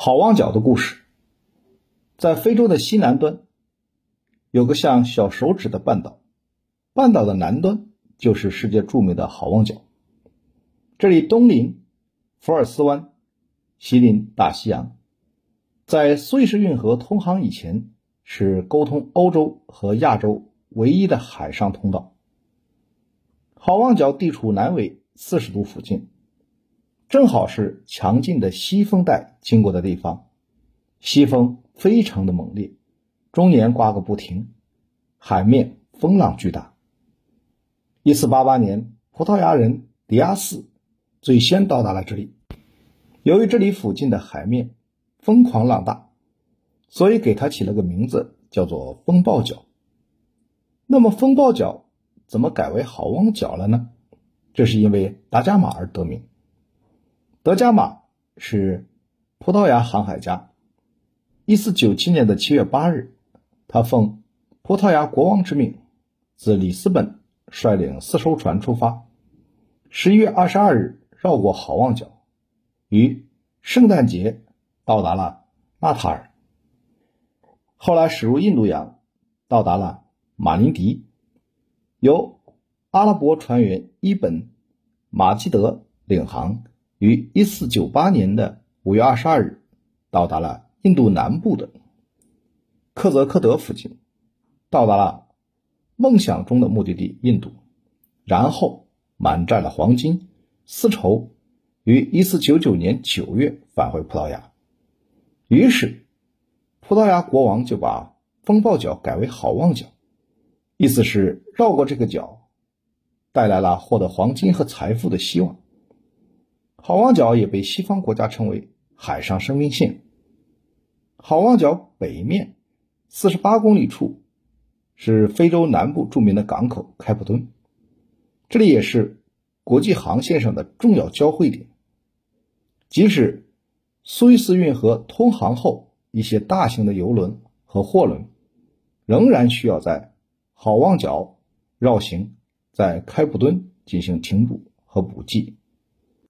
好望角的故事，在非洲的西南端，有个像小手指的半岛，半岛的南端就是世界著名的好望角。这里东临福尔斯湾，西临大西洋，在苏伊士运河通航以前，是沟通欧洲和亚洲唯一的海上通道。好望角地处南纬四十度附近。正好是强劲的西风带经过的地方，西风非常的猛烈，终年刮个不停，海面风浪巨大。一四八八年，葡萄牙人迪亚斯最先到达了这里，由于这里附近的海面疯狂浪大，所以给他起了个名字，叫做风暴角。那么风暴角怎么改为好望角了呢？这是因为达伽马而得名。德加马是葡萄牙航海家。一四九七年的七月八日，他奉葡萄牙国王之命，自里斯本率领四艘船出发。十一月二十二日，绕过好望角，于圣诞节到达了纳塔尔。后来驶入印度洋，到达了马林迪，由阿拉伯船员伊本马基德领航。于一四九八年的五月二十二日，到达了印度南部的克泽克德附近，到达了梦想中的目的地印度，然后满载了黄金、丝绸，于一四九九年九月返回葡萄牙。于是，葡萄牙国王就把风暴角改为好望角，意思是绕过这个角，带来了获得黄金和财富的希望。好望角也被西方国家称为海上生命线。好望角北面四十八公里处是非洲南部著名的港口开普敦，这里也是国际航线上的重要交汇点。即使苏伊士运河通航后，一些大型的游轮和货轮仍然需要在好望角绕行，在开普敦进行停补和补给。